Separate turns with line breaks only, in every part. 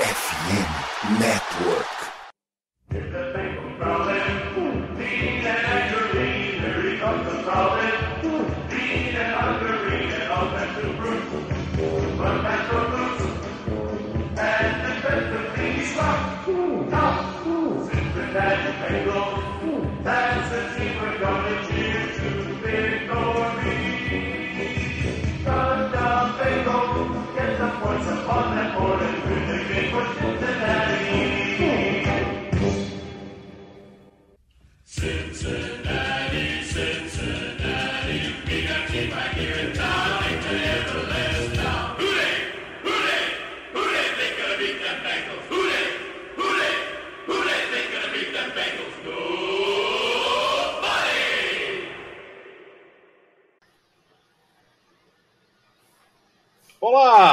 FM Network.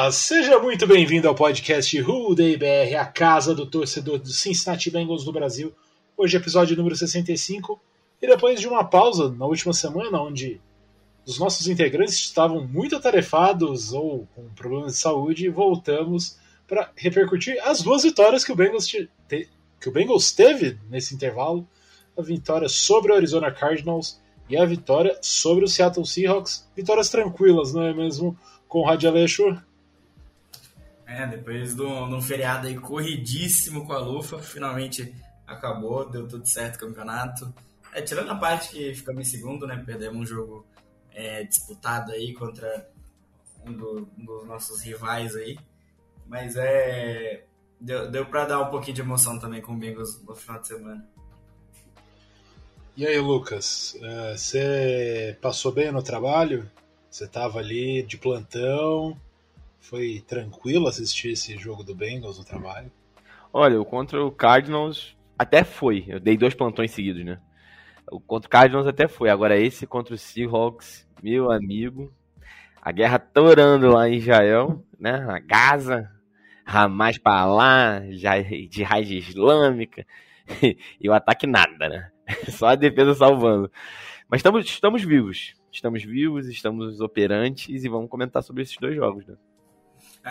Olá, seja muito bem-vindo ao podcast Day BR, a casa do torcedor do Cincinnati Bengals do Brasil. Hoje episódio número 65 e depois de uma pausa na última semana onde os nossos integrantes estavam muito atarefados ou com problemas de saúde, voltamos para repercutir as duas vitórias que o Bengals, te, que o Bengals teve nesse intervalo, a vitória sobre o Arizona Cardinals e a vitória sobre o Seattle Seahawks. Vitórias tranquilas, não é mesmo? Conrad Aleixo.
É, depois de um feriado aí corridíssimo com a Lufa, finalmente acabou, deu tudo certo o campeonato. É, tirando a parte que ficamos em segundo, né? Perdemos um jogo é, disputado aí contra um, do, um, dos nossos rivais aí. Mas é. Deu, deu pra dar um pouquinho de emoção também com o Bengals no final de semana.
E aí, Lucas, é, você passou bem no trabalho? Você estava ali de plantão, foi tranquilo assistir esse jogo do Bengals no trabalho?
Olha, o contra o Cardinals até foi. Eu dei dois plantões seguidos, né? O contra o Cardinals até foi. Agora esse contra o Seahawks, meu amigo. A guerra torando lá em Israel, né? A Gaza, Hamas para lá, de raiz islâmica. e o ataque nada, né? Só a defesa salvando. Mas estamos, estamos vivos estamos vivos, estamos operantes e vamos comentar sobre esses dois jogos, né?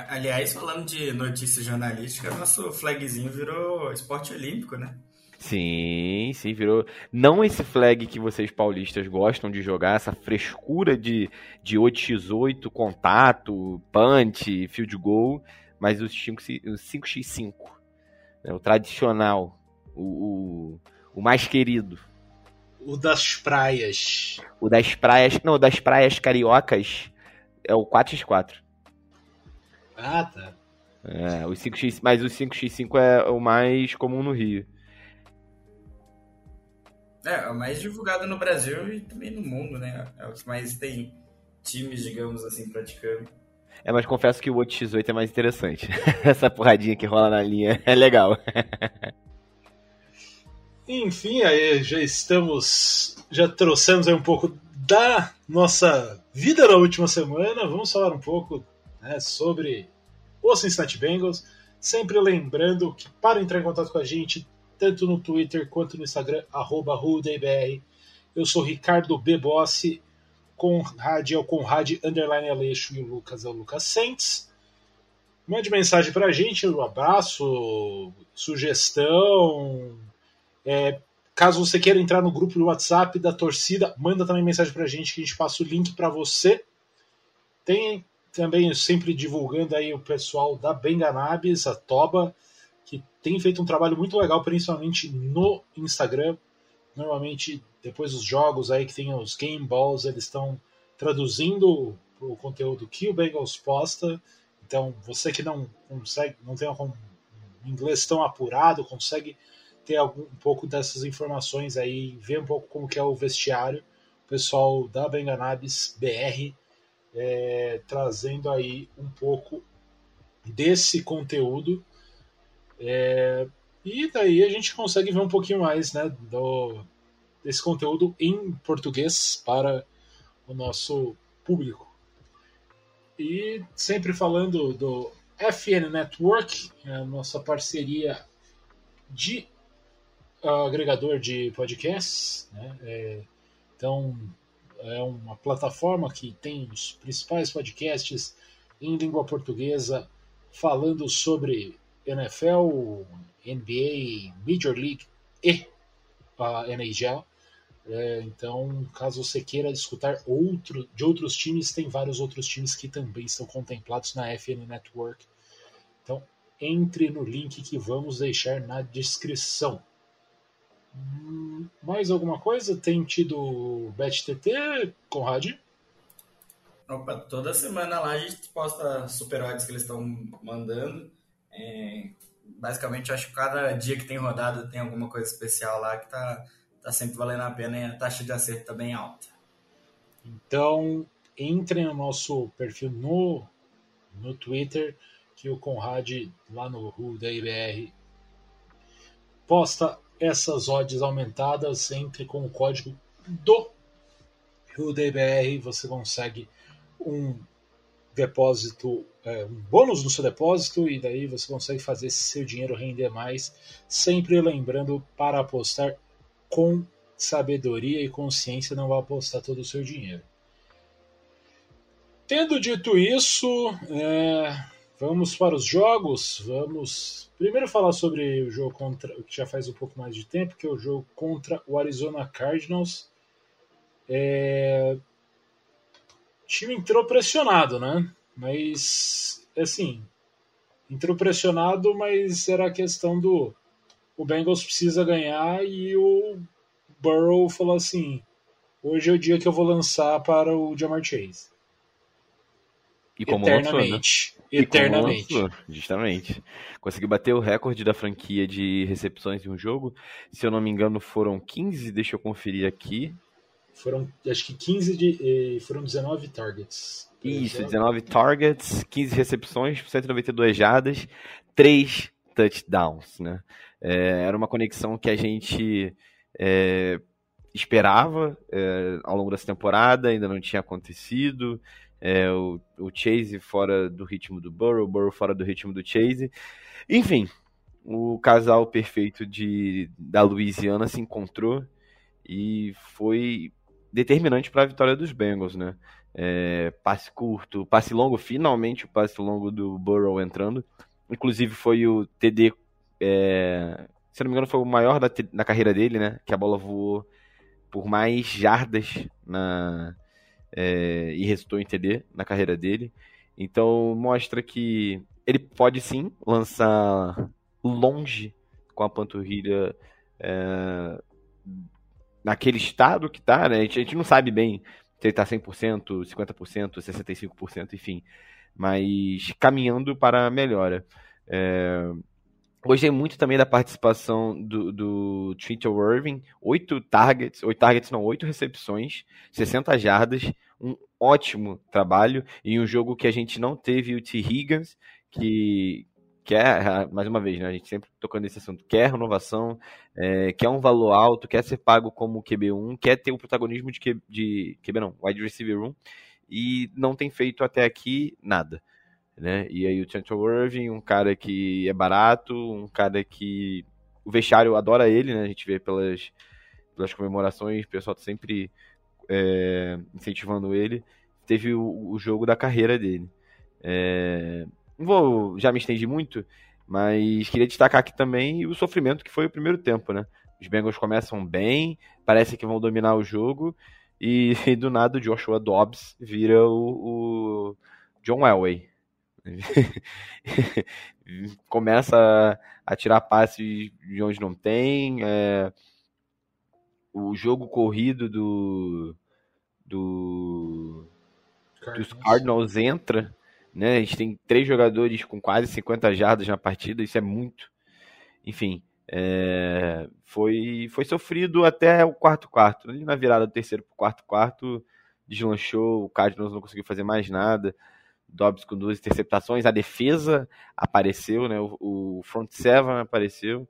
Aliás, falando de notícia jornalística, nosso flagzinho virou esporte olímpico, né?
Sim, sim, virou. Não esse flag que vocês paulistas gostam de jogar, essa frescura de, de 8x8, contato, punch, field goal, mas os 5, os 5x5. Né? O tradicional, o, o, o mais querido.
O das praias.
O das praias. Não, o das praias cariocas é o 4x4.
Ah, tá.
É, o 5x, mas o 5x5 é o mais comum no Rio.
É, é o mais divulgado no Brasil e também no mundo, né? É o que mais tem times, digamos assim, praticando.
É, mas confesso que o 8x8 é mais interessante. Essa porradinha que rola na linha é legal.
Enfim, aí já estamos, já trouxemos aí um pouco da nossa vida na última semana. Vamos falar um pouco né, sobre o Cincinnati Bengals. Sempre lembrando que para entrar em contato com a gente, tanto no Twitter quanto no Instagram, arroba. Eu sou Ricardo B. Bossi, Conrad é o Conrad, underline Aleixo e o Lucas é o Lucas Sentes. Mande mensagem para a gente, um abraço, sugestão, é, caso você queira entrar no grupo do WhatsApp da torcida, manda também mensagem para a gente que a gente passa o link para você. Tem também sempre divulgando aí o pessoal da Benganabis, a Toba, que tem feito um trabalho muito legal, principalmente no Instagram. Normalmente, depois dos jogos aí que tem os game balls, eles estão traduzindo o conteúdo que o Bengals posta. Então, você que não consegue, não tem um inglês tão apurado, consegue ter algum, um pouco dessas informações aí, ver um pouco como que é o vestiário, o pessoal da Benganabis BR é, trazendo aí um pouco desse conteúdo. É, e daí a gente consegue ver um pouquinho mais né, do, desse conteúdo em português para o nosso público. E sempre falando do FN Network, a nossa parceria de agregador de podcasts, né? É, então é uma plataforma que tem os principais podcasts em língua portuguesa falando sobre NFL, NBA, Major League e a NHL. É, então, caso você queira escutar outro, de outros times, tem vários outros times que também estão contemplados na FN Network. Então, entre no link que vamos deixar na descrição. Mais alguma coisa? Tem tido BetTT, Conrad?
Opa, toda semana lá a gente posta super odds que eles estão mandando. É, basicamente, acho que cada dia que tem rodada tem alguma coisa especial lá que tá, tá sempre valendo a pena e a taxa de acerto tá bem alta.
Então, entre no nosso perfil no, no Twitter, que o Conrad, lá no Ru da IBR, posta essas odds aumentadas. Entre com o código do Ru da IBR, você consegue um depósito, é, um bônus no seu depósito, e daí você consegue fazer seu dinheiro render mais. Sempre lembrando para apostar com sabedoria e consciência, não vai apostar todo o seu dinheiro. Tendo dito isso, é, vamos para os jogos. Vamos primeiro falar sobre o jogo contra, que já faz um pouco mais de tempo, que é o jogo contra o Arizona Cardinals. É, o time entrou pressionado, né? Mas, assim, entrou pressionado, mas era a questão do o Bengals precisa ganhar e o Burrow falou assim: hoje é o dia que eu vou lançar para o Jamar Chase.
E como eternamente. Lançou, né?
Eternamente.
Lançou, justamente. Conseguiu bater o recorde da franquia de recepções em um jogo. Se eu não me engano, foram 15, deixa eu conferir aqui.
Foram, acho que 15 de. Foram 19 targets.
Isso, 19 targets, 15 recepções, 192 jardas, 3 touchdowns, né? É, era uma conexão que a gente é, esperava é, ao longo dessa temporada, ainda não tinha acontecido. É, o, o, Chase fora do ritmo do Burrow, o Burrow fora do ritmo do Chase. Enfim, o casal perfeito de, da Louisiana se encontrou e foi determinante para a vitória dos Bengals, né? É, passe curto, passe longo, finalmente o passe longo do Burrow entrando. Inclusive foi o TD, é, se não me engano, foi o maior da, da carreira dele, né? Que a bola voou por mais jardas na, é, e resultou em TD na carreira dele. Então mostra que ele pode sim lançar longe com a panturrilha é, naquele estado que tá, né? A gente, a gente não sabe bem se ele tá 100%, 50%, 65%, enfim. Mas caminhando para a melhora. É... Gostei muito também da participação do, do Trinton Irving. Oito targets, oito targets não, oito recepções, 60 jardas, um ótimo trabalho. E um jogo que a gente não teve o T. Higgins, que, quer, mais uma vez, né, a gente sempre tocando nesse assunto, quer renovação, é, quer um valor alto, quer ser pago como QB1, quer ter o protagonismo de, Q, de QB não, wide receiver 1, e não tem feito até aqui nada. Né? E aí o Chantal Irving, um cara que é barato, um cara que o vestiário adora ele, né? A gente vê pelas, pelas comemorações, o pessoal tá sempre é, incentivando ele. Teve o, o, jogo da carreira dele. É, não vou já me estendi muito, mas queria destacar aqui também o sofrimento que foi o primeiro tempo, né? Os Bengals começam bem, parece que vão dominar o jogo, e, e do nada o Joshua Dobbs vira o, o John Elway. Começa a, tirar passes de onde não tem. É, o jogo corrido do, do Cardinals. dos Cardinals entra né? A gente tem três jogadores com quase 50 jardas na partida, isso é muito. Enfim, é, foi, foi sofrido até o quarto quarto. Ali na virada do terceiro para o quarto quarto, deslanchou, o Cardinals não conseguiu fazer mais nada. Dobbs com duas interceptações, a defesa apareceu, né? o, o front seven apareceu.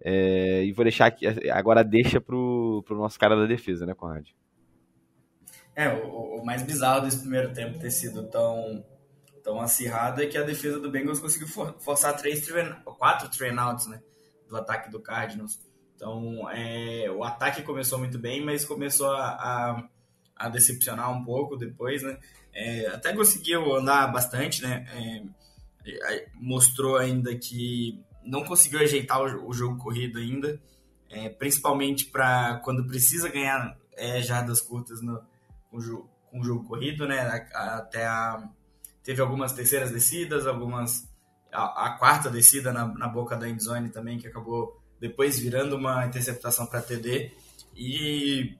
É, e vou deixar aqui, agora deixa pro, pro nosso cara da defesa, né, Conrad?
É, o, o mais bizarro desse primeiro tempo ter sido tão tão acirrado é que a defesa do Bengals conseguiu for, forçar três, quatro trainouts, né, do ataque do Cardinals. Então, é, o ataque começou muito bem, mas começou a, a, a decepcionar um pouco depois, né. É, até conseguiu andar bastante, né. É, mostrou ainda que não conseguiu ajeitar o, jogo corrido ainda, é, principalmente para quando precisa ganhar é, jardas curtas no, com, com o jogo corrido, né? Até a, teve algumas terceiras descidas, algumas a, a quarta descida na, na, boca da endzone também que acabou depois virando uma interceptação para TD e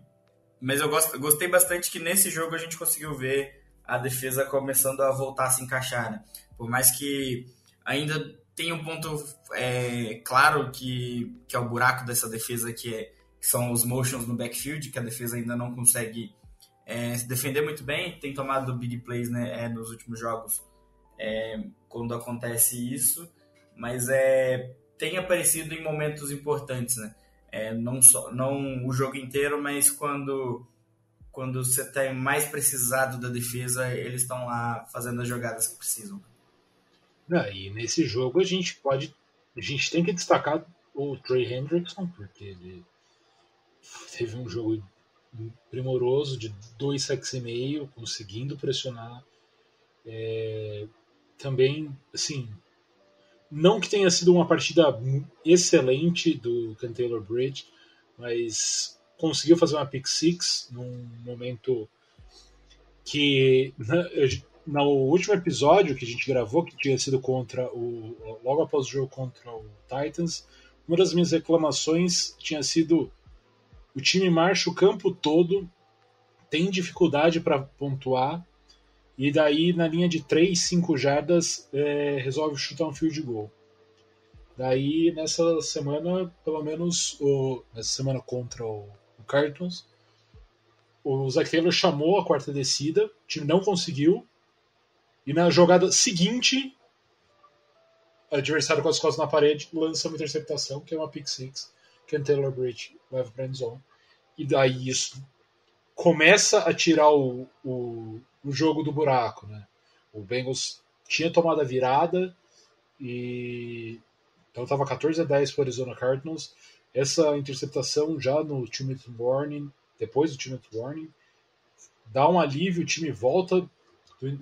mas eu gost, gostei bastante que nesse jogo a gente conseguiu ver a defesa começando a voltar a se encaixar, né? Por mais que ainda tem um ponto é, claro que, que é o buraco dessa defesa, que, é, que são os motions no backfield, que a defesa ainda não consegue é, se defender muito bem, tem tomado big plays né, é, nos últimos jogos é, quando acontece isso, mas é, tem aparecido em momentos importantes, né? É, não, só, não o jogo inteiro, mas quando quando você tem mais precisado da defesa, eles estão lá fazendo as jogadas que precisam.
Ah, e nesse jogo a gente pode. A gente tem que destacar o Trey Hendrickson, porque ele teve um jogo primoroso de dois sacks e meio, conseguindo pressionar. É, também, assim, não que tenha sido uma partida excelente do Ken Taylor Bridge, mas conseguiu fazer uma pick six num momento que no último episódio que a gente gravou, que tinha sido contra o. logo após o jogo contra o Titans, uma das minhas reclamações tinha sido o time marcha o campo todo, tem dificuldade para pontuar, e daí na linha de 3, 5 jardas é, resolve chutar um field goal. Daí nessa semana, pelo menos, o, nessa semana contra o Cartons, o Zach Taylor chamou a quarta descida, o time não conseguiu, e na jogada seguinte, o adversário com as costas na parede lança uma interceptação, que é uma pick six, que é Taylor Bridge leva para zone. E daí isso começa a tirar o, o, o, jogo do buraco. Né? O Bengals tinha tomado a virada e então estava 14 a 10 para o Arizona Cardinals. Essa interceptação já no two warning, depois do two warning, dá um alívio, o time volta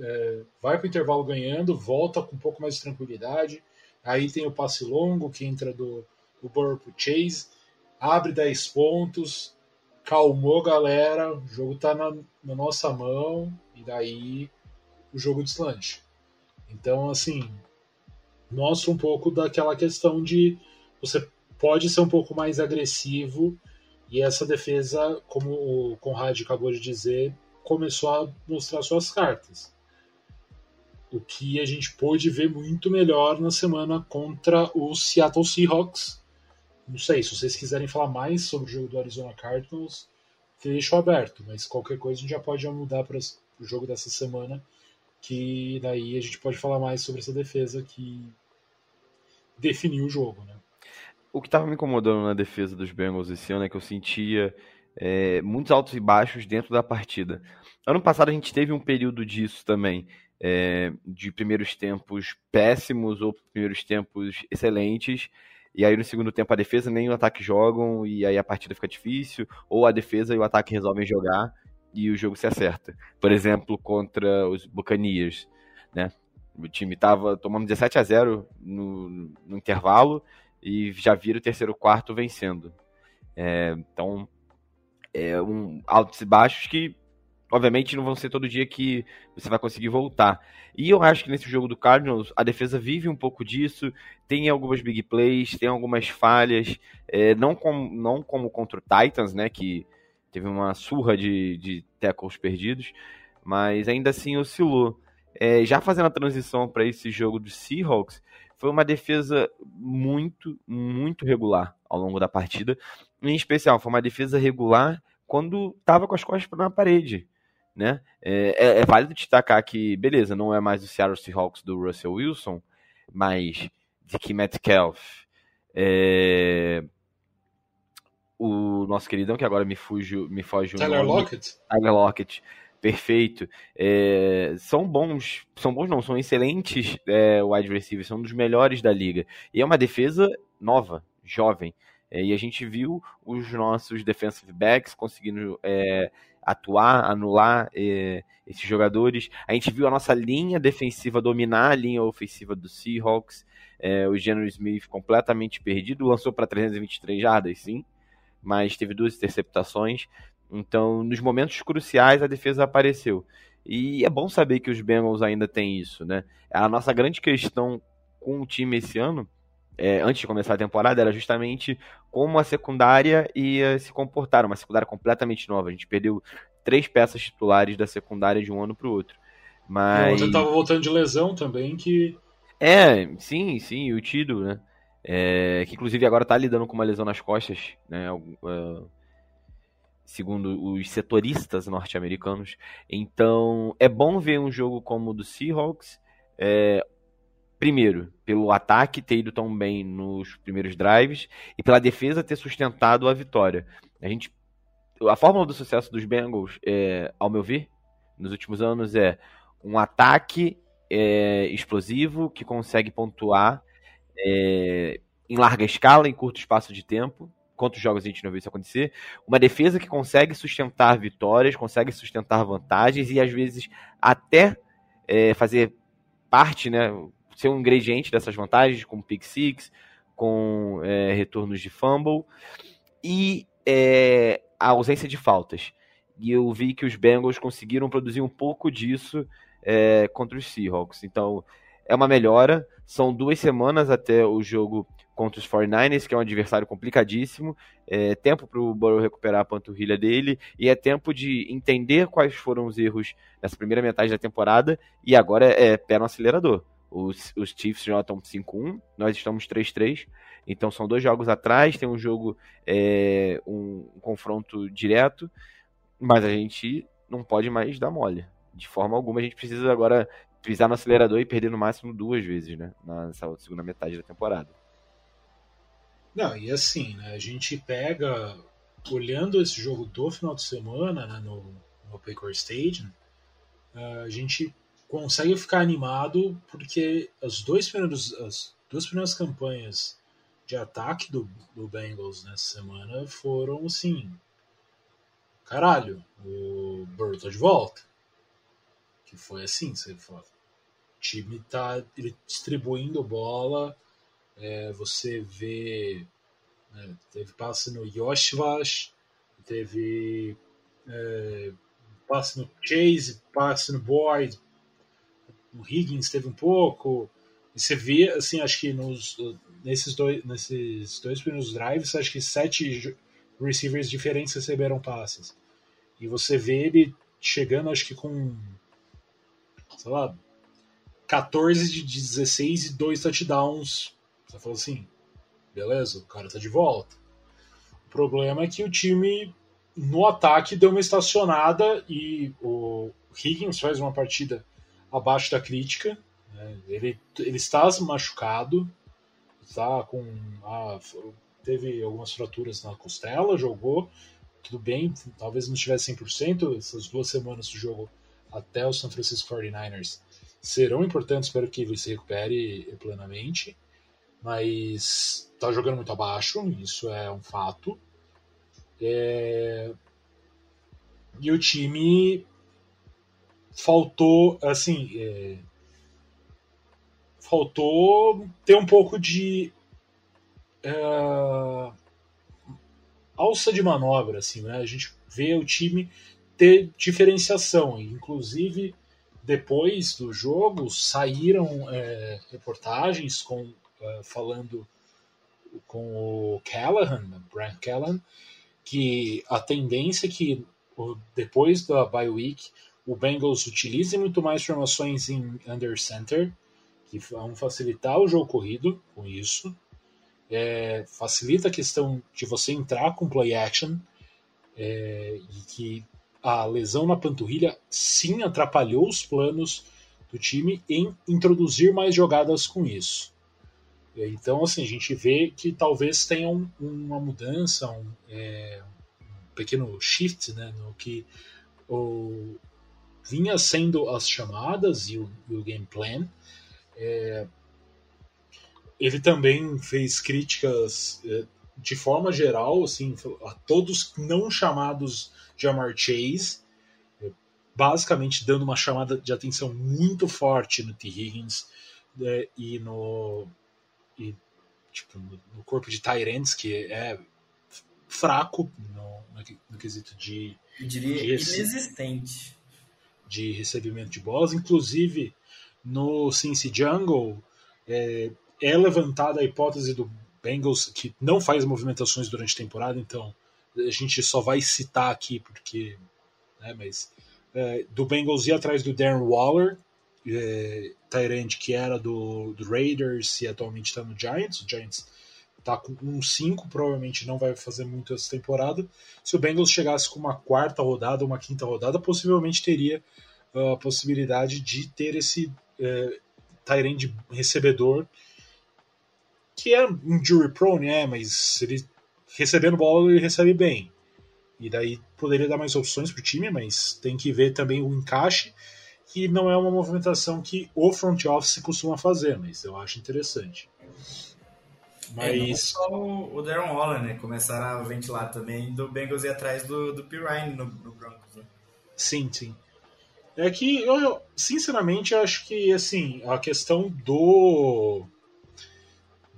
é, vai para o intervalo ganhando, volta com um pouco mais de tranquilidade. Aí tem o passe longo que entra do, do Burrow Chase, abre 10 pontos, calmou galera, o jogo está na, na, nossa mão e daí o jogo deslanche. Então, assim, mostra um pouco daquela questão de você pode ser um pouco mais agressivo e essa defesa, como o Conrad acabou de dizer, começou a mostrar suas cartas. O que a gente pôde ver muito melhor na semana contra o Seattle Seahawks. Não sei, se vocês quiserem falar mais sobre o jogo do Arizona Cardinals, deixo aberto, mas qualquer coisa a gente já pode mudar para o jogo dessa semana, que daí a gente pode falar mais sobre essa defesa que definiu o jogo, né?
O que estava me incomodando na defesa dos Bengals esse ano é que eu sentia é, muitos altos e baixos dentro da partida. Ano passado a gente teve um período disso também, é, de primeiros tempos péssimos ou primeiros tempos excelentes, e aí no segundo tempo a defesa nem o ataque jogam, e aí a partida fica difícil, ou a defesa e o ataque resolvem jogar e o jogo se acerta. Por exemplo, contra os Buccaneers, né? O time estava tomando 17 a 0 no, no intervalo e já vira o terceiro quarto vencendo. É, então, é, um, altos e baixos que, obviamente, não vão ser todo dia que você vai conseguir voltar. E eu acho que nesse jogo do Cardinals, a defesa vive um pouco disso, tem algumas big plays, tem algumas falhas, é, não, com, não como contra o Titans, né, que teve uma surra de, de tackles perdidos, mas ainda assim oscilou. É, já fazendo a transição para esse jogo do Seahawks, foi uma defesa muito, muito regular ao longo da partida. Em especial, foi uma defesa regular quando estava com as costas na parede. Né? É, é, é, válido destacar que, beleza, não é mais o Seattle Seahawks do Russell Wilson, mas Dick Metcalf, é, o nosso queridão, que agora me, fujo, me foge o
Tyler nome, Lockett.
Tyler Lockett perfeito. É, são bons, são bons não, são excelentes é, wide receivers, são dos melhores da liga. E é uma defesa nova, jovem. É, e a gente viu os nossos defensive backs conseguindo é, atuar, anular é, esses jogadores. A gente viu a nossa linha defensiva dominar a linha ofensiva do Seahawks. É, o Geno Smith completamente perdido, lançou para 323 jardas, sim, mas teve duas interceptações. Então, nos momentos cruciais, a defesa apareceu. E é bom saber que os Bengals ainda têm isso, né? A nossa grande questão com o time esse ano é, antes de começar a temporada era justamente como a secundária ia se comportar, uma secundária completamente nova. A gente perdeu três peças titulares da secundária de um ano para o outro. Mas...
O estava voltando de lesão também, que...
É, sim, sim, o Tido, né? É, que inclusive agora está lidando com uma lesão nas costas, né? Uh, segundo os setoristas norte-americanos. Então, é bom ver um jogo como o do Seahawks, é, primeiro, pelo ataque ter ido tão bem nos primeiros drives e pela defesa ter sustentado a vitória. A gente a fórmula do sucesso dos Bengals, é, ao meu ver, nos últimos anos é um ataque é, explosivo que consegue pontuar é, em larga escala, em curto espaço de tempo. Quantos jogos a gente não viu isso acontecer? Uma defesa que consegue sustentar vitórias, consegue sustentar vantagens e às vezes até é, fazer parte, né, ser um ingrediente dessas vantagens, com pick six, com é, retornos de fumble e é, a ausência de faltas. E eu vi que os Bengals conseguiram produzir um pouco disso é, contra os Seahawks. Então é uma melhora. São duas semanas até o jogo contra os 49ers, que é um adversário complicadíssimo. É tempo para o Burrow recuperar a panturrilha dele e é tempo de entender quais foram os erros nessa primeira metade da temporada e agora é pé no acelerador. Os, os Chiefs já estão 5-1, nós estamos 3-3. Então são dois jogos atrás, tem um jogo, é, um, um, confronto direto, mas a gente não pode mais dar mole. De forma alguma, a gente precisa agora pisar no acelerador e perder no máximo duas vezes, né? Nessa segunda metade da temporada.
Não, e assim, né, a gente pega, olhando esse jogo do final de semana, né, no, no Paycor Stadium, a gente consegue ficar animado porque as, dois primeiros, as duas primeiras campanhas de ataque do, do Bengals nessa semana foram assim. Caralho, o Burrow tá de volta. Que foi assim, você fala. O time tá ele distribuindo bola. É, você vê. Né, teve passe no Yoshvash, teve é, passe no Chase, passe no Boyd, o Higgins teve um pouco. E você vê, assim, acho que nos, nesses, dois, nesses dois primeiros drives, acho que sete receivers diferentes receberam passes. E você vê ele chegando, acho que com, sei lá, 14 de 16 e dois touchdowns. Você falou assim, beleza, o cara tá de volta. O problema é que o time no ataque deu uma estacionada e o Higgins faz uma partida abaixo da crítica. Né? Ele, ele está machucado, está com. Ah, teve algumas fraturas na costela, jogou, tudo bem, talvez não estivesse 100%. Essas duas semanas do jogo até o San Francisco 49ers serão importantes para que ele se recupere plenamente, mas está jogando muito abaixo, isso é um fato. É... E o time faltou, assim, é, faltou ter um pouco de é, alça de manobra, assim, né? A gente vê o time ter diferenciação, inclusive depois do jogo saíram é, reportagens com falando com o Callahan, Brian Callahan, que a tendência é que depois da bye week o Bengals utilize muito mais formações em under center, que vão facilitar o jogo corrido com isso. É, facilita a questão de você entrar com play action é, e que a lesão na panturrilha sim atrapalhou os planos do time em introduzir mais jogadas com isso. Então, assim, a gente vê que talvez tenha um, uma mudança, um, é, um, pequeno shift né, no que o, vinha sendo as chamadas e o, e o game plan. É, ele também fez críticas é, de forma geral, assim, a todos não chamados Jamar Chase, basicamente dando uma chamada de atenção muito forte no T. Higgins é, e no e, tipo, no, corpo de Tyrants, que é fraco no, no, no quesito de,
Eu diria de inexistente.
de recebimento de bolas, inclusive no Cincy Jungle é, é levantada a hipótese do Bengals que não faz movimentações durante a temporada, então a gente só vai citar aqui porque, né, mas é, do Bengals ir atrás do Darren Waller, é, Tyrant que era do, do Raiders e atualmente está no Giants. O Giants está com um 5, provavelmente não vai fazer muito essa temporada. Se o Bengals chegasse com uma quarta rodada, uma quinta rodada, possivelmente teria a possibilidade de ter esse é, Tyrant recebedor que é um jury prone, é, mas ele recebendo bola ele recebe bem. E daí poderia dar mais opções para o time, mas tem que ver também o encaixe, que não é uma movimentação que o front office costuma fazer, mas eu acho interessante.
Mas... É, só o Darren Waller, né? Começaram a ventilar também do Bengals ir atrás do, do Pirine no, no Broncos. Né?
Sim, sim. É que eu, sinceramente, acho que assim, a questão do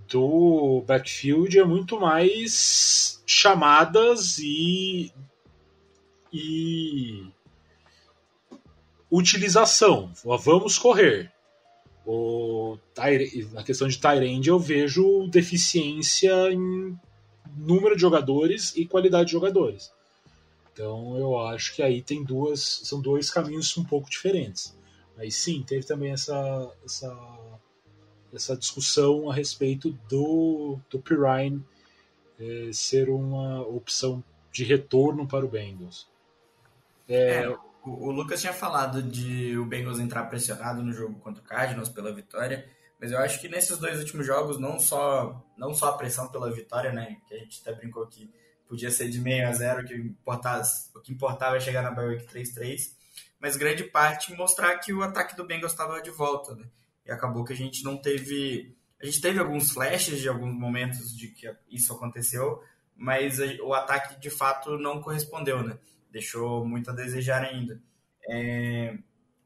do backfield é muito mais chamadas e, e utilização. Vamos correr. O, na questão de Tyrande eu vejo deficiência em número de jogadores e qualidade de jogadores. Então eu acho que aí tem duas, são dois caminhos um pouco diferentes. Mas sim, teve também essa, essa essa discussão a respeito do, do Pirine é, ser uma opção de retorno para o Bengals.
É, é, o, Lucas tinha falado de o Bengals entrar pressionado no jogo contra o Cardinals pela vitória, mas eu acho que nesses dois últimos jogos, não só, não só a pressão pela vitória, né, que a gente até brincou que podia ser de meio a zero, que o que importava é chegar na Bye Week 3-3, mas grande parte mostrar que o ataque do Bengals estava de volta, né? e acabou que a gente não teve. A gente teve alguns flashes de alguns momentos de que isso aconteceu, mas o ataque de fato não correspondeu, né? Deixou muito a desejar ainda. É...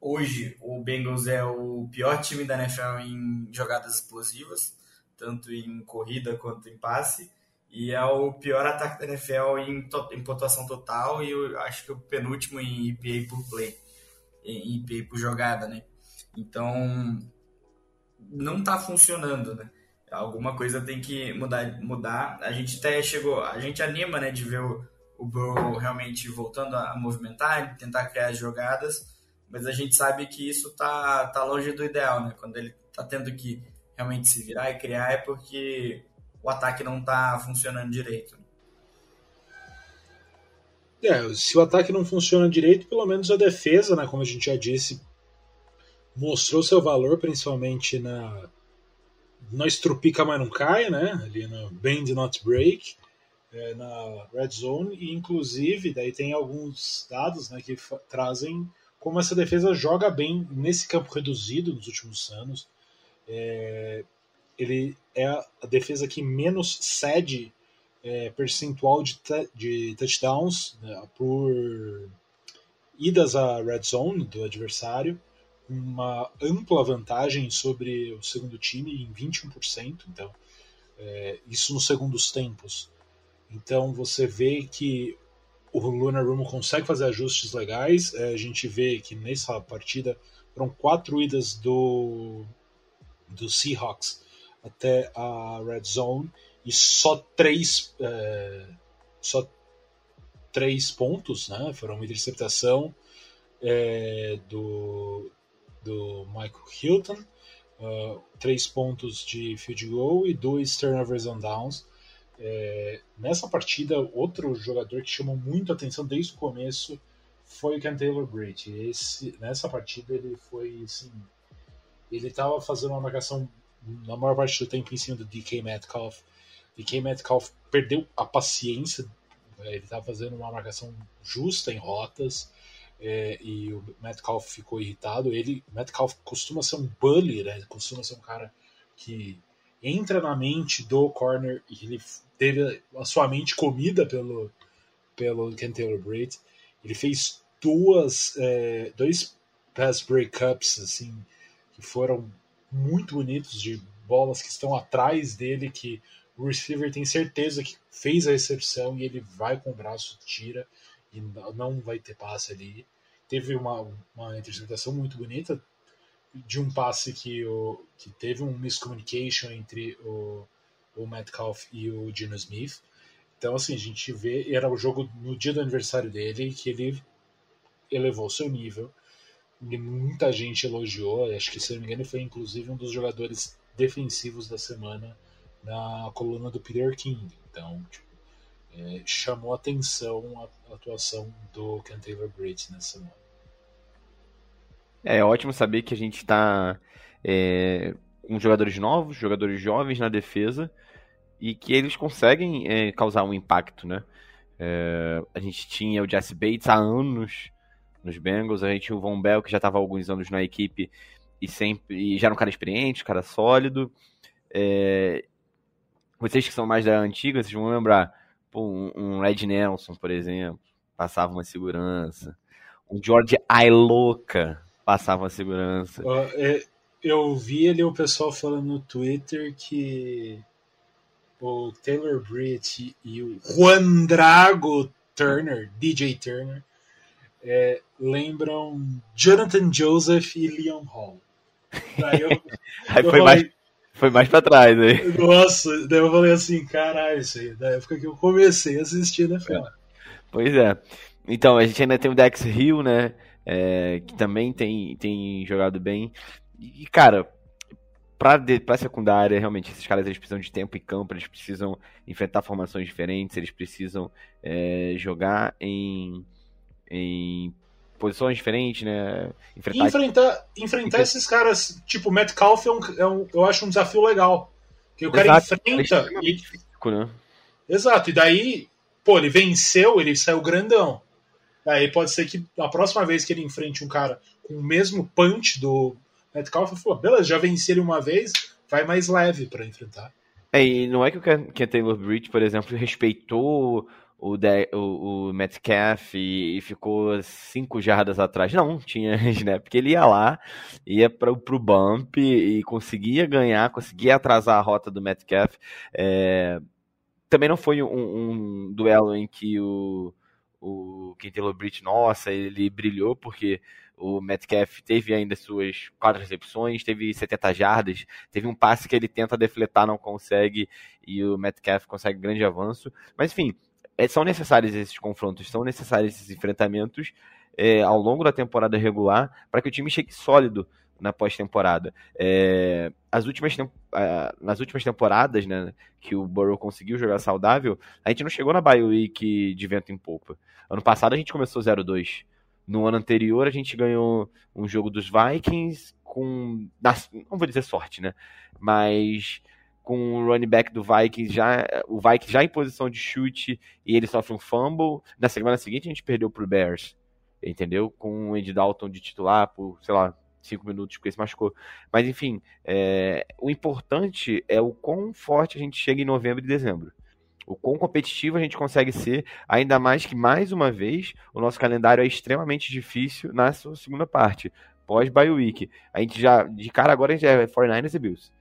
Hoje, o Bengals é o pior time da NFL em jogadas explosivas, tanto em corrida quanto em passe, e é o pior ataque da NFL em, em pontuação total, e eu acho que o penúltimo em EPA por play, em EPA por jogada, né? Então, não está funcionando, né? Alguma coisa tem que mudar, mudar. A gente até chegou, a gente anima, né, de ver o, o Burrow realmente voltando a, movimentar, tentar criar jogadas, mas a gente sabe que isso tá, tá longe do ideal, né? Quando ele tá tendo que realmente se virar e criar é porque o ataque não tá funcionando direito.
É, se o ataque não funciona direito, pelo menos a defesa, né, como a gente já disse, mostrou seu valor, principalmente na na estrupica mas não cai, né? Ali no Bend Not Break, é, na Red Zone, e inclusive daí tem alguns dados né, que trazem como essa defesa joga bem nesse campo reduzido nos últimos anos. É, ele é a defesa que menos cede é, percentual de, de touchdowns né, por idas à red zone do adversário uma ampla vantagem sobre o segundo time em 21%, então é, isso nos segundos tempos. Então você vê que o Lunar Room consegue fazer ajustes legais. É, a gente vê que nessa partida foram quatro idas do, do Seahawks até a Red Zone e só três, é, só três pontos, né? Foram uma interceptação é, do, do Michael Hilton, uh, três pontos de field goal e dois turnovers on downs. É, nessa partida, outro jogador que chamou muito atenção desde o começo foi o Ken Taylor Britt. Esse, nessa partida ele foi assim, ele estava fazendo uma marcação na maior parte do tempo em cima do DK Metcalf. DK Metcalf perdeu a paciência, ele estava fazendo uma marcação justa em rotas é, e o Metcalf ficou irritado. Ele, Metcalf costuma ser um bully, né? costuma ser um cara que entra na mente do corner e ele teve a sua mente comida pelo, pelo Ken Taylor Britt. Ele fez duas, é, dois pass breakups assim, que foram muito bonitos, de bolas que estão atrás dele, que o receiver tem certeza que fez a recepção e ele vai com o braço, tira e não vai ter passe ali. Teve uma, uma interceptação muito bonita de um passe que, o, que teve um miscommunication entre o, o Metcalf e o Gino Smith. Então, assim, a gente vê, era o jogo no dia do aniversário dele que ele elevou seu nível. E muita gente elogiou, acho que, se não me engano, foi inclusive um dos jogadores defensivos da semana na coluna do Peter King. Então, tipo, é, chamou atenção a, atuação do Ken Taylor nessa semana.
É ótimo saber que a gente está é, com jogadores novos, jogadores jovens na defesa e que eles conseguem é, causar um impacto, né? É, a gente tinha o Jesse Bates há anos nos Bengals, a gente tinha o Von Bell que já estava há alguns anos na equipe e sempre e já era um cara experiente, um cara sólido. É, vocês que são mais da antiga, vocês vão lembrar, pô, um, Red Nelson, por exemplo, passava uma segurança. Um George Ailoca passava uma segurança.
É, eu vi ali o pessoal falando no Twitter que o Taylor Britt e o Juan Drago Turner, DJ Turner, é, lembram Jonathan Joseph e Leon Hall.
Daí eu, Aí eu foi, falei, mais, foi mais pra trás aí.
Nossa, daí eu falei assim, caralho, isso aí, da época que eu comecei a assistir né, NFL.
Pois é. Então, a gente ainda tem o Dex Hill, né? É, que também tem, tem jogado bem. E, cara, para a secundária, realmente, esses caras eles precisam de tempo e campo, eles precisam enfrentar formações diferentes, eles precisam é, jogar em, em posições diferentes, né?
Enfrentar, enfrentar, enfrentar esses caras, tipo, Metcalf é um, é um, eu acho um desafio legal. Que o cara Exato, enfrenta. É e... físico, né? Exato, e daí, pô, ele venceu, ele saiu grandão. Aí pode ser que a próxima vez que ele enfrente um cara com o mesmo punch do Metcalf falou, beleza, já venci ele uma vez, vai mais leve para enfrentar.
É, e não é que o Ken Taylor Bridge, por exemplo, respeitou o, de, o, o Metcalf e, e, ficou cinco jardas atrás. Não, tinha snap, porque ele ia lá, ia para o bump e conseguia ganhar, conseguia atrasar a rota do Metcalf. É, também não foi um, um, duelo em que o, o Taylor Bridge, nossa, ele brilhou, porque o Metcalf teve ainda suas quatro recepções, teve 70 jardas, teve um passe que ele tenta defletar, não consegue, e o Metcalf consegue grande avanço. Mas enfim, é, são necessários esses confrontos, são necessários esses enfrentamentos é, ao longo da temporada regular para que o time chegue sólido na pós-temporada. É, as últimas nas últimas temporadas, né, que o Burrow conseguiu jogar saudável, a gente não chegou na bye week de vento em polpa. Ano passado a gente começou 0-2. No ano anterior, a gente ganhou um jogo dos Vikings com. Não vou dizer sorte, né? Mas com o running back do Vikings já. O Vikings já em posição de chute e ele sofre um fumble. Na semana seguinte, a gente perdeu pro Bears. Entendeu? Com o Andy Dalton de titular por, sei lá, cinco minutos, porque se machucou. Mas enfim, é, o importante é o quão forte a gente chega em novembro e dezembro o quão competitivo a gente consegue ser, ainda mais que, mais uma vez, o nosso calendário é extremamente difícil na sua segunda parte, pós-bye week. A gente já, de cara agora, a gente é 49ers e Bills.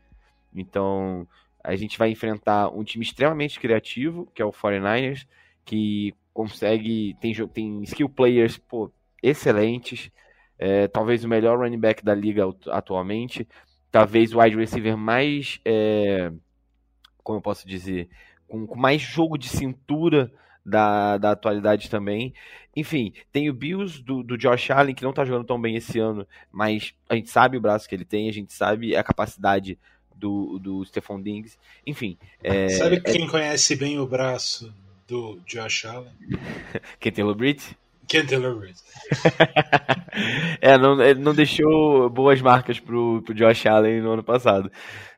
Então, a gente vai enfrentar um time extremamente criativo, que é o 49ers, que consegue, tem, tem skill players pô, excelentes, é, talvez o melhor running back da liga atualmente, talvez o wide receiver mais, é, como eu posso dizer, com, com mais jogo de cintura da, da atualidade também. Enfim, tem o Bills do, do Josh Allen, que não tá jogando tão bem esse ano, mas a gente sabe o braço que ele tem, a gente sabe a capacidade do, do Stephon Diggs. Enfim.
É, sabe é quem é... conhece bem o braço do Josh Allen?
quem tem o Britt?
Britt?
é, não, não deixou boas marcas pro, pro Josh Allen no ano passado.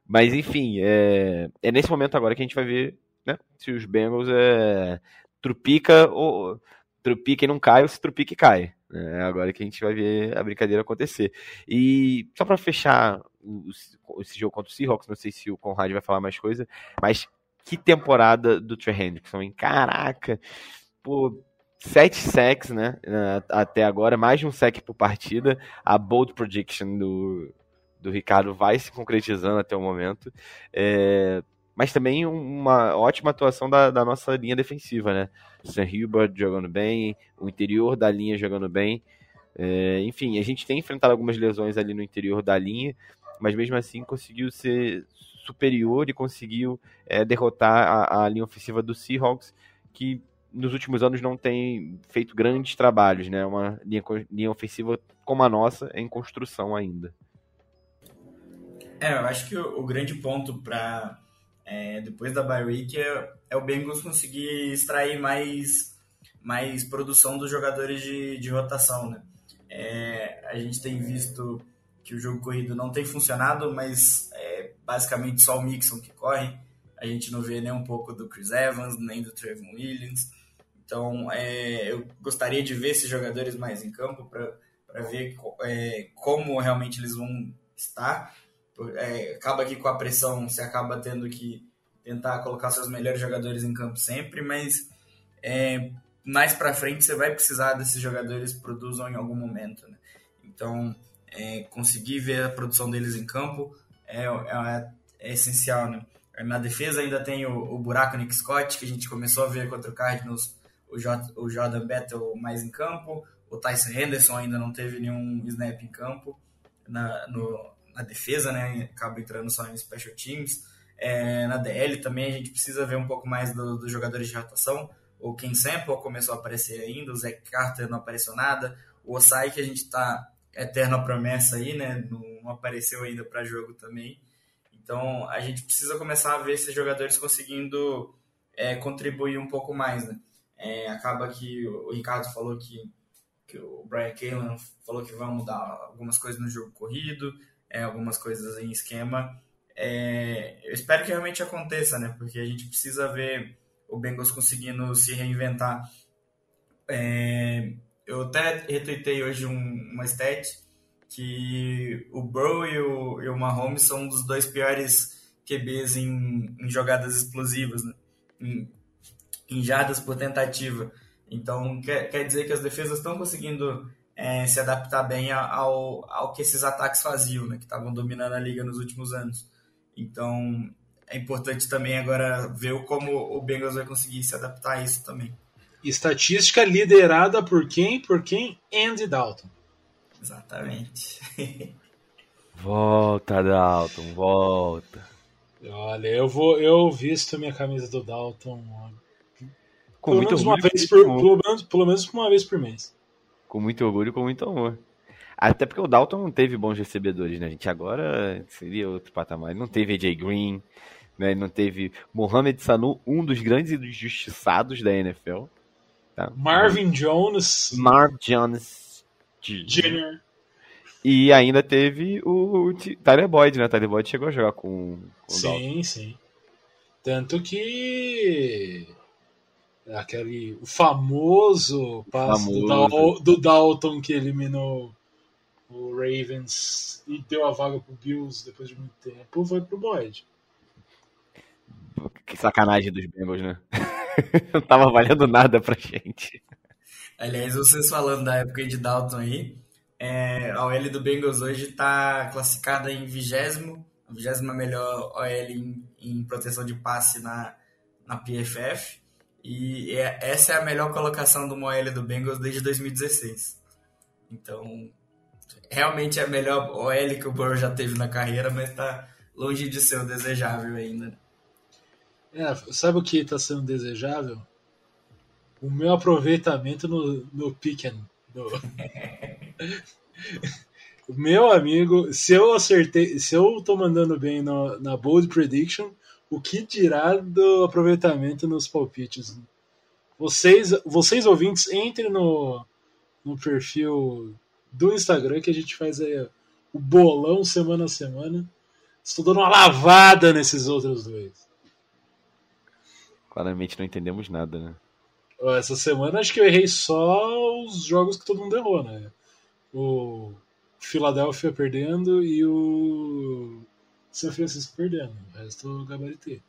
Mas enfim, é, é nesse momento agora que a gente vai ver né? Se os Bengals é, trupica ou trupica e não cai, ou se trupica e cai. É agora que a gente vai ver a brincadeira acontecer. E só para fechar esse jogo contra o Seahawks, não sei se o Conrad vai falar mais coisa, mas que temporada do Trey Hendrickson, hein? Caraca! Pô, sete sacks, né? Até agora, mais de um sack por partida. A bold prediction do, do Ricardo vai se concretizando até o momento. É, mas também uma ótima atuação da, da nossa linha defensiva, né? Sam Hilbert jogando bem, o interior da linha jogando bem. É, enfim, a gente tem enfrentado algumas lesões ali no interior da linha, mas mesmo assim conseguiu ser superior e conseguiu é, derrotar a, a, linha ofensiva do Seahawks, que nos últimos anos não tem feito grandes trabalhos, né? Uma linha, linha ofensiva como a nossa é em construção ainda.
É, eu acho que o, o grande ponto para é, depois da bye é, é, o Bengals conseguir extrair mais, mais produção dos jogadores de, de rotação, né? É, a gente tem visto que o jogo corrido não tem funcionado, mas é basicamente só o Mixon que corre. A gente não vê nem um pouco do Chris Evans, nem do Trevor Williams. Então, é, eu gostaria de ver esses jogadores mais em campo para ver é, como realmente eles vão estar. É, acaba que com a pressão você acaba tendo que tentar colocar seus melhores jogadores em campo sempre, mas é, mais para frente você vai precisar desses jogadores produzam em algum momento. Né? Então, é, conseguir ver a produção deles em campo é, é, é essencial. Né? Na defesa ainda tem o, o buraco Nick Scott, que a gente começou a ver contra o Cardinals o, J, o Jordan Battle mais em campo, o Tyson Henderson ainda não teve nenhum snap em campo na, no, na defesa, né? Acaba entrando só em special teams. É, na DL também a gente precisa ver um pouco mais dos do jogadores de rotação. O Ken Sample começou a aparecer ainda, o Zach Carter não apareceu nada, o Osai que a gente está eterna promessa aí, né? Não, não apareceu ainda para jogo também. Então a gente precisa começar a ver esses jogadores conseguindo é, contribuir um pouco mais, né? É, acaba que o Ricardo falou que, que o Brian Kalen falou que vai mudar algumas coisas no jogo corrido, é, algumas coisas em esquema. É, eu espero que realmente aconteça, né? Porque a gente precisa ver o Bengals conseguindo se reinventar. É, eu até retuitei hoje um, uma stat que o Burrow e o, e o Mahomes são um dos dois piores QBs em, em jogadas explosivas, né? Em jardas por tentativa. Então, quer, quer dizer que as defesas estão conseguindo é, se adaptar bem ao, ao que esses ataques faziam, né, que estavam dominando a liga nos últimos anos. Então, é importante também agora ver como o Bengals vai conseguir se adaptar a isso também.
Estatística liderada por quem? Por quem? Andy Dalton.
Exatamente.
volta, Dalton, volta.
Olha, eu vou, eu visto minha camisa do Dalton
com pelo
muito
menos
orgulho. Uma vez por, pelo, menos, pelo menos uma vez por mês.
Com muito orgulho e com muito amor. Até porque o Dalton não teve bons recebedores, né, gente? Agora seria outro patamar. Ele não teve AJ Green, né? Ele não teve Mohamed Sanu, um dos grandes injustiçados da NFL.
Tá? Marvin Jones.
Marv Jones Jr. E ainda teve o, o Tyler Boyd, né? Tyler Boyd chegou a jogar com, com
sim,
o Dalton.
Sim, Tanto que aquele o famoso passo famoso. Do, Dal, do, Dalton que eliminou o Ravens e deu a vaga pro Bills depois de muito tempo foi pro Boyd.
Que sacanagem dos Bengals, né? Não tava valendo nada pra gente.
Aliás, vocês falando da época de Dalton aí, é, a OL do Bengals hoje está classificada em vigésimo, a vigésima melhor OL em, em, proteção de passe na, na PFF. E é, essa é a melhor colocação do OL do Bengals desde 2016. Então, realmente é a melhor OL que o Burrow já teve na carreira, mas está longe de ser o desejável ainda.
É, sabe o que está sendo desejável? O meu aproveitamento no, no Picken. No... meu amigo, se eu acertei, se eu tô mandando bem no, na Bold Prediction, o que dirá do aproveitamento nos palpites? Vocês, vocês ouvintes, entrem no, no perfil do Instagram que a gente faz aí o bolão semana a semana. Estou dando uma lavada nesses outros dois.
Claramente não entendemos nada, né?
Essa semana acho que eu errei só os jogos que todo mundo errou, né? O Philadelphia perdendo e o São Francisco perdendo. O resto eu gabaritei.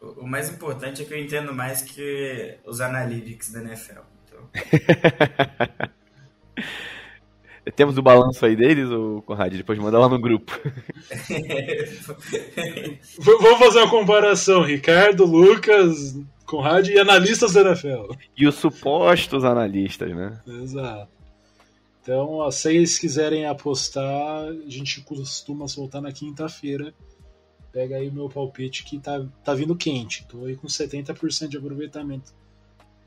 O mais importante é que eu entendo mais que os analytics da NFL. Então...
Temos o balanço aí deles, o Conrad? Depois manda lá no grupo.
Vamos fazer uma comparação. Ricardo, Lucas, Conrad e analistas da NFL.
E os supostos analistas, né?
Exato. Então, se vocês quiserem apostar, a gente costuma soltar na quinta-feira. Pega aí o meu palpite que tá, tá vindo quente. Tô aí com 70% de aproveitamento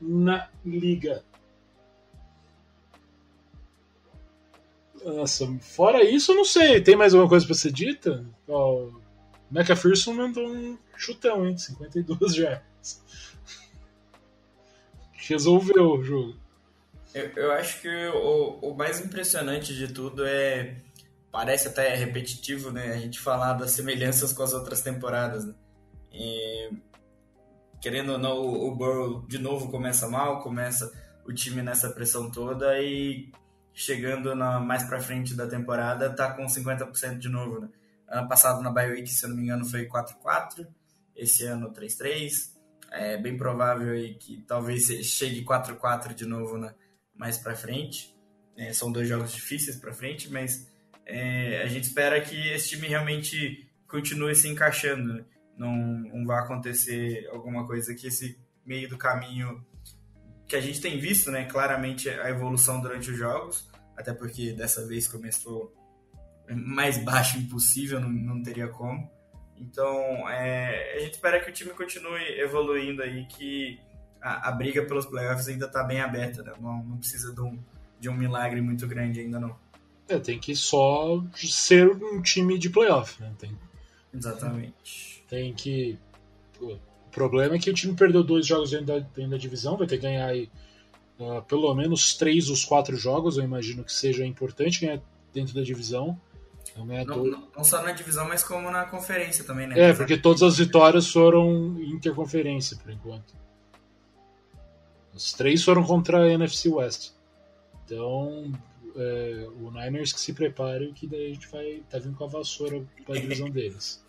na liga. Nossa, fora isso, eu não sei. Tem mais alguma coisa pra ser dita? Ó, McPherson mandou um chutão, hein? 52 já. Resolveu o jogo.
Eu, eu acho que o, o mais impressionante de tudo é. Parece até repetitivo, né? A gente falar das semelhanças com as outras temporadas. Né? E, querendo ou não, o, o Burrow de novo começa mal, começa o time nessa pressão toda e chegando na, mais para frente da temporada tá com 50% de novo. Né? Ano passado na Bye Week, se eu não me engano, foi 4-4, esse ano 3-3. É bem provável aí que talvez chegue 4-4 de novo né? Mais para frente. É, são dois jogos difíceis para frente, mas é, a gente espera que esse time realmente continue se encaixando. Né? Não, não vai acontecer alguma coisa que esse meio do caminho que a gente tem visto, né, claramente a evolução durante os jogos, até porque dessa vez começou mais baixo impossível, não, não teria como. Então, é, a gente espera que o time continue evoluindo aí, que a, a briga pelos playoffs ainda está bem aberta, né? não, não, precisa de um, de um milagre muito grande ainda não.
É, tem que só ser um time de playoff, né? Tem,
Exatamente.
Tem que problema é que o time perdeu dois jogos dentro da, dentro da divisão, vai ter que ganhar aí, uh, pelo menos três dos quatro jogos. Eu imagino que seja importante ganhar dentro da divisão.
Não, não, não, só na divisão, mas como na conferência também, né?
É, porque todas as vitórias foram interconferência por enquanto. Os três foram contra a NFC West. Então, é, o Niners que se prepare, que daí a gente vai tá vindo com a vassoura para a divisão deles.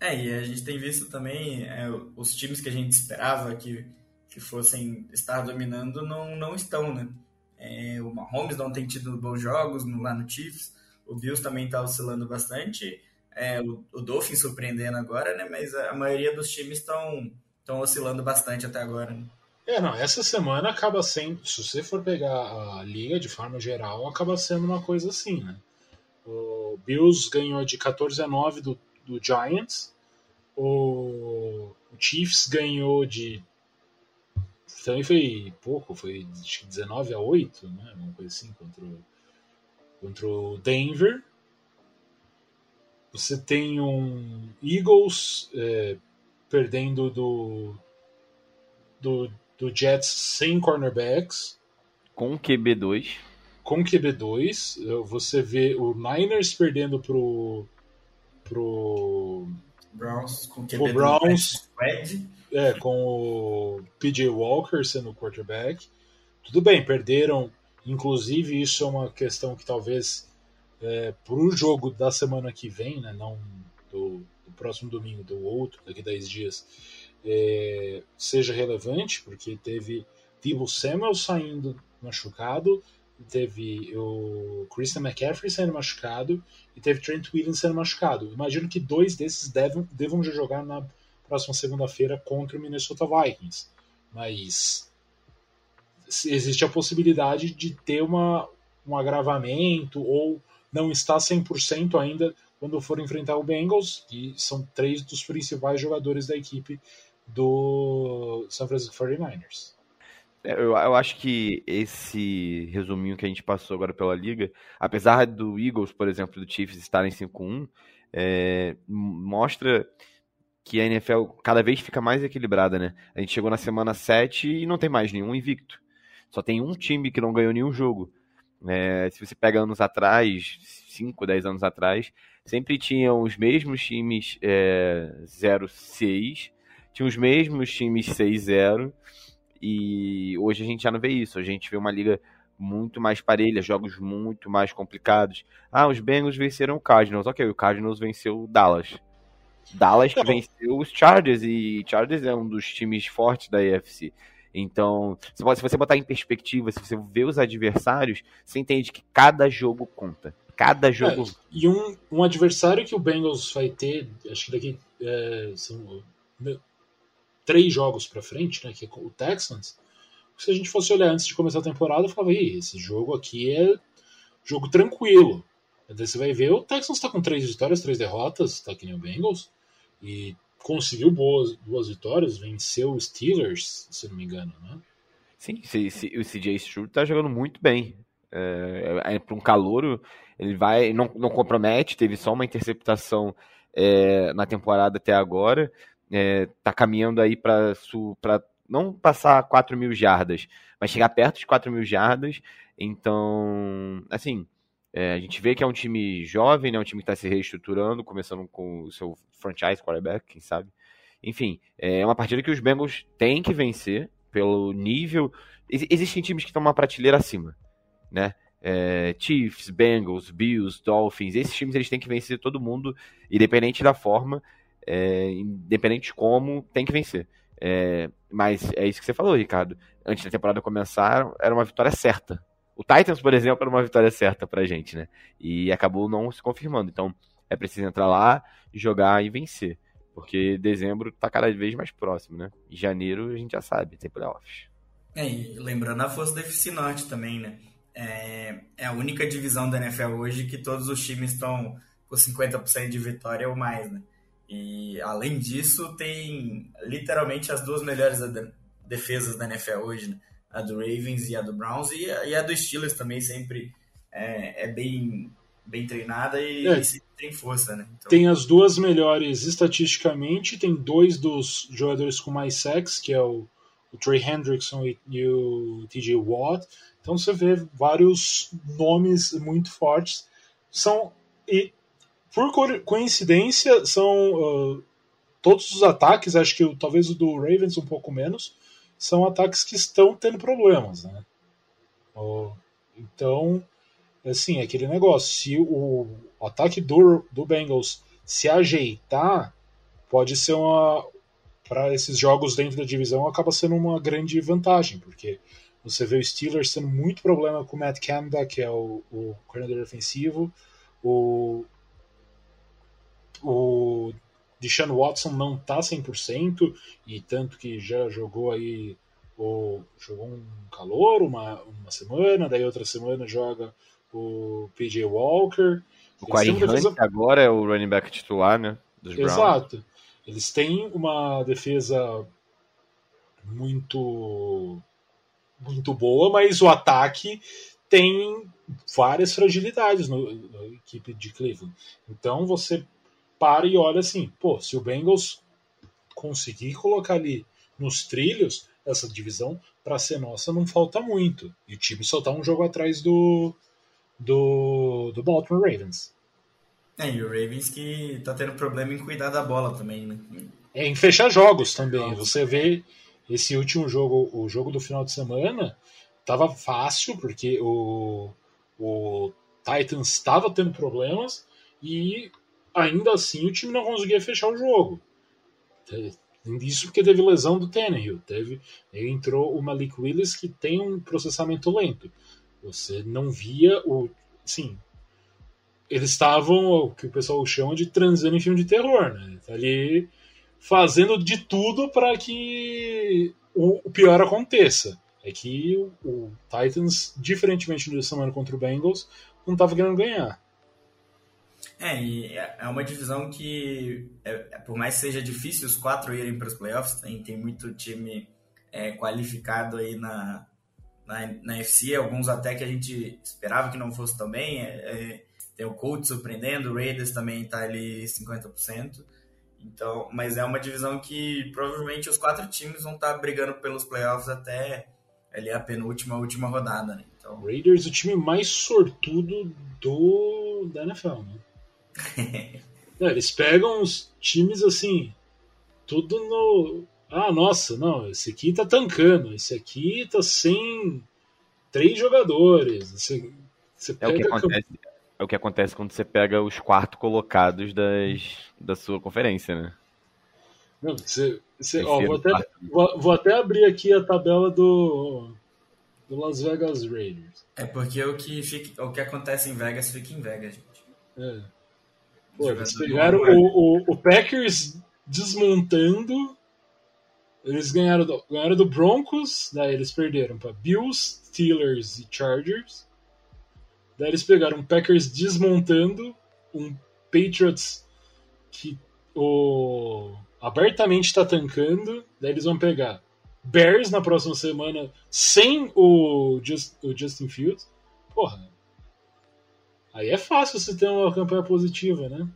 É, e a gente tem visto também é, os times que a gente esperava que, que fossem estar dominando não, não estão, né? É, o Mahomes não tem tido bons jogos lá no Chiefs, o Bills também está oscilando bastante, é, o, o Dolphins surpreendendo agora, né? Mas a, a maioria dos times estão estão oscilando bastante até agora. Né?
É, não, essa semana acaba sendo, se você for pegar a liga de forma geral, acaba sendo uma coisa assim, né? O Bills ganhou de 14 a 9 do, do Giants, o, Chiefs ganhou de. Também foi pouco, foi de 19 a 8, né? Uma coisa assim, contra o, contra o Denver. Você tem um Eagles é, perdendo do, do, do Jets sem cornerbacks.
Com QB2.
Com QB2. Você vê o Niners perdendo pro. pro
Browns com
o Browns, é, com o PJ Walker sendo o quarterback. Tudo bem, perderam. Inclusive, isso é uma questão que talvez é, para o jogo da semana que vem, né, não do, próximo domingo, do outro, daqui a 10 dias, é, seja relevante, porque teve Debo Samuel saindo machucado, teve o Christian McCaffrey sendo machucado e teve Trent Williams sendo machucado. Imagino que dois desses devam, devam jogar na próxima segunda-feira contra o Minnesota Vikings. Mas existe a possibilidade de ter uma, um agravamento ou não estar 100% ainda quando for enfrentar o Bengals, que são três dos principais jogadores da equipe do San Francisco 49ers.
É, eu, eu, acho que esse resuminho que a gente passou agora pela liga, apesar do Eagles, por exemplo, do Chiefs estarem 5-1, é, mostra que a NFL cada vez fica mais equilibrada, né? A gente chegou na semana 7 e não tem mais nenhum invicto. Só tem um time que não ganhou nenhum jogo. É, se você pega anos atrás, 5, 10 anos atrás, sempre tinham os mesmos times é, 0-6, tinha os mesmos times 6-0, e hoje a gente já não vê isso. A gente vê uma liga muito mais parelhas, jogos muito mais complicados. Ah, os Bengals venceram o Cardinals. Ok, o Cardinals venceu o Dallas. Dallas que venceu os Chargers e Chargers é um dos times fortes da AFC. Então, se você botar em perspectiva, se você ver os adversários, você entende que cada jogo conta. Cada jogo. É,
e um, um adversário que o Bengals vai ter, acho que daqui é, são três jogos para frente, né, que é o Texans. Se a gente fosse olhar antes de começar a temporada, eu falava, esse jogo aqui é jogo tranquilo. Daí você vai ver, o Texans está com três vitórias, três derrotas, tá que nem o Bengals, e conseguiu boas, duas vitórias, venceu os Steelers, se não me engano, né?
Sim, se, se, o CJ Stroud tá jogando muito bem. É, é, é para um calouro, ele vai, não, não compromete, teve só uma interceptação é, na temporada até agora, é, tá caminhando aí para não passar 4 mil jardas, mas chegar perto de 4 mil jardas. Então, assim, é, a gente vê que é um time jovem, né, um time que está se reestruturando, começando com o seu franchise quarterback, quem sabe. Enfim, é uma partida que os Bengals têm que vencer pelo nível. Existem times que estão uma prateleira acima, né? É, Chiefs, Bengals, Bills, Dolphins, esses times eles têm que vencer todo mundo, independente da forma, é, independente de como, tem que vencer. É, mas é isso que você falou, Ricardo. Antes da temporada começar, era uma vitória certa. O Titans, por exemplo, era uma vitória certa pra gente, né? E acabou não se confirmando. Então, é preciso entrar lá, jogar e vencer. Porque dezembro tá cada vez mais próximo, né? Em janeiro a gente já sabe, tem playoffs.
É, e lembrando a força da FC Norte também, né? É, é a única divisão da NFL hoje que todos os times estão com 50% de vitória ou mais, né? E além disso, tem literalmente as duas melhores defesas da NFL hoje, né? A do Ravens e a do Browns, e a, e a do Steelers também sempre é, é bem, bem treinada e, é. e tem força, né?
Então... Tem as duas melhores estatisticamente, tem dois dos jogadores com mais sacks, que é o, o Trey Hendrickson e, e o TJ Watt. Então você vê vários nomes muito fortes. São e por coincidência, são uh, todos os ataques, acho que talvez o do Ravens um pouco menos, são ataques que estão tendo problemas, né? Então, assim, aquele negócio, se o ataque do, do Bengals se ajeitar, pode ser uma para esses jogos dentro da divisão acaba sendo uma grande vantagem, porque você vê o Steelers tendo muito problema com o Matt Canada, que é o, o coordenador ofensivo, o, o Deshaun Watson não tá 100% e tanto que já jogou aí o, jogou um calor uma, uma semana, daí outra semana joga o PJ Walker.
O Karim defesa... agora é o running back titular, né?
Dos Exato. Eles têm uma defesa muito muito boa, mas o ataque tem várias fragilidades no, na equipe de Cleveland. Então você para e olha assim, pô, se o Bengals conseguir colocar ali nos trilhos essa divisão, para ser nossa não falta muito. E o time só tá um jogo atrás do do, do Baltimore Ravens.
É, e o Ravens que tá tendo problema em cuidar da bola também, né?
É, em fechar jogos também. Você vê esse último jogo, o jogo do final de semana, tava fácil, porque o, o Titans estava tendo problemas e ainda assim o time não conseguia fechar o jogo. Isso porque teve lesão do Tannehill. Teve, entrou o Malik Willis que tem um processamento lento. Você não via o. Sim. Eles estavam, o que o pessoal chama de transando em filme de terror, né? Tá ali fazendo de tudo para que o, pior aconteça. É que o, o Titans, diferentemente do semana contra o Bengals, não estava querendo ganhar.
É, e é, é uma divisão que, é, é, por mais seja difícil os quatro irem para os playoffs, tem, tem muito time é, qualificado aí na, na, na FC, alguns até que a gente esperava que não fosse também. É, é, tem o Colts surpreendendo, o Raiders também está ali 50%. Então, mas é uma divisão que provavelmente os quatro times vão estar tá brigando pelos playoffs até ali a penúltima, última rodada, né?
Então... Raiders, o time mais sortudo do da NFL, né? É, eles pegam os times assim, tudo no. Ah, nossa, não, esse aqui tá tancando, esse aqui tá sem. três jogadores. Você, você
é, o que acontece, é o que acontece quando você pega os quartos colocados das, da sua conferência, né?
Não, você, você, ó, vou, até, vou, vou, até abrir aqui a tabela do, do Las Vegas Raiders.
É porque o que, fica, o que acontece em Vegas fica em Vegas, gente. É.
Pô, eles pegaram o, o, o Packers desmontando eles ganharam do, ganharam do Broncos, daí eles perderam para Bills, Steelers e Chargers. Daí eles pegaram um Packers desmontando, um Patriots que o abertamente está tancando. Daí eles vão pegar Bears na próxima semana sem o, Just, o Justin Fields. Porra. Aí é fácil você ter uma campanha positiva, né?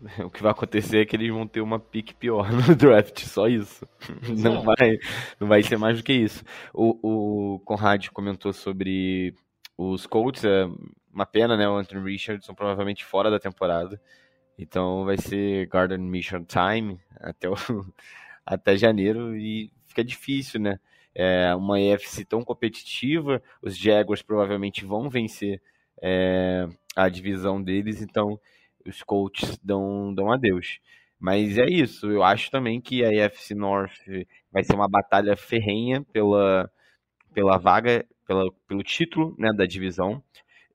O que vai acontecer é que eles vão ter uma pick pior no draft, só isso. Não vai, não vai ser mais do que isso. O, o Conrad comentou sobre os Colts, é uma pena, né? O Anthony Richardson provavelmente fora da temporada. Então vai ser Garden Mission Time até, o, até janeiro e fica difícil, né? É uma EFC tão competitiva, os Jaguars provavelmente vão vencer é, a divisão deles, então os coaches dão, dão adeus. Mas é isso, eu acho também que a AFC North vai ser uma batalha ferrenha pela, pela vaga, pela, pelo título né, da divisão.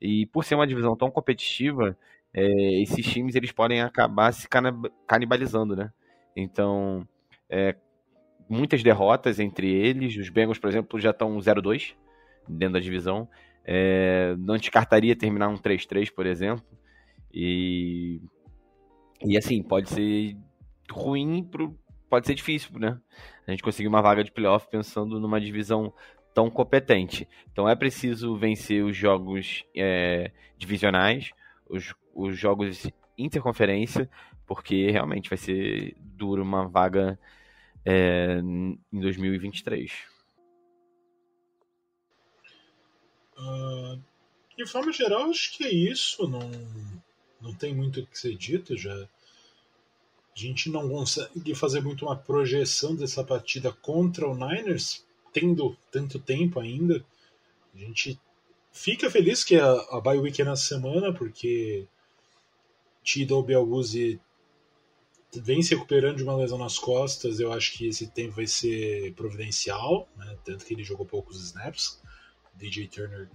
E por ser uma divisão tão competitiva, é, esses times eles podem acabar se canibalizando, né? Então, é, muitas derrotas entre eles. Os Bengals, por exemplo, já estão 0-2 dentro da divisão. É, não descartaria terminar um 3-3, por exemplo. E, e assim, pode ser ruim, pro, pode ser difícil, né? A gente conseguir uma vaga de playoff pensando numa divisão tão competente. Então é preciso vencer os jogos é, divisionais, os, os jogos interconferência, porque realmente vai ser duro uma vaga é, em 2023.
Uh, de forma geral, acho que é isso. Não, não tem muito o que ser dito já. A gente não consegue fazer muito uma projeção dessa partida contra o Niners, tendo tanto tempo ainda. A gente fica feliz que a, a bye week é na semana, porque Tido Bialguzzi vem se recuperando de uma lesão nas costas. Eu acho que esse tempo vai ser providencial, né? tanto que ele jogou poucos snaps. DJ Turner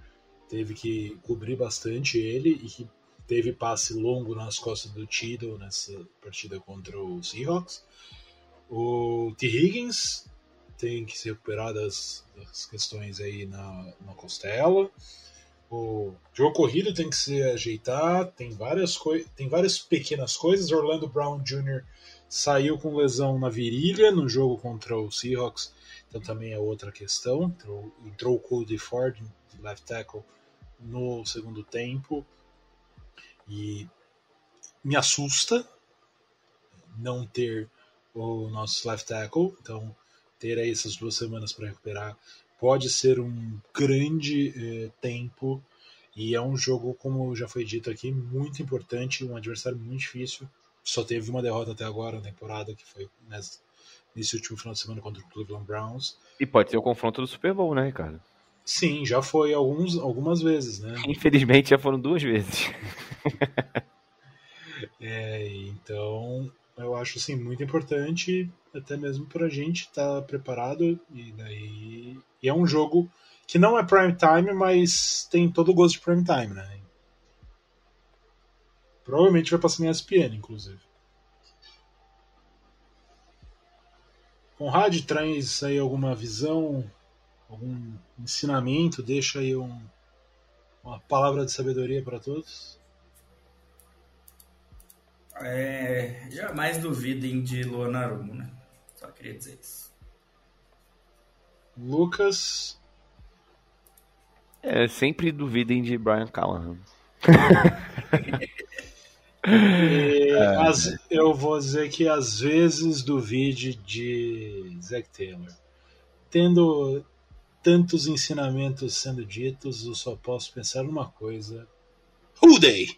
teve que cobrir bastante ele e teve passe longo nas costas do Tido nessa partida contra o Seahawks. O T. Higgins tem que se recuperar das, das questões aí na, na costela. O jogo corrido tem que se ajeitar, tem várias, tem várias pequenas coisas. Orlando Brown Jr. saiu com lesão na virilha no jogo contra o Seahawks, então também é outra questão. Entrou, entrou o Cody Ford, left tackle, no segundo tempo. E me assusta não ter o nosso left tackle, então ter aí essas duas semanas para recuperar pode ser um grande eh, tempo e é um jogo, como já foi dito aqui, muito importante, um adversário muito difícil. Só teve uma derrota até agora na temporada, que foi nesse, nesse último final de semana contra o Cleveland Browns.
E pode ser o confronto do Super Bowl, né, Ricardo?
Sim, já foi alguns, algumas vezes, né?
Infelizmente já foram duas vezes.
é, então eu acho assim muito importante, até mesmo para a gente estar tá preparado e daí e é um jogo que não é prime time, mas tem todo o gosto de prime time, né? Provavelmente vai passar na ESPN, inclusive. Conrad traz aí alguma visão algum ensinamento, deixa aí um, uma palavra de sabedoria para todos?
É, jamais duvidem de Luanarumo, né? Só queria dizer isso.
Lucas.
É, sempre duvidem de Brian Callahan.
e, é. as, eu vou dizer que às vezes duvide de Zack Taylor. Tendo tantos ensinamentos sendo ditos, eu só posso pensar numa coisa. Who they?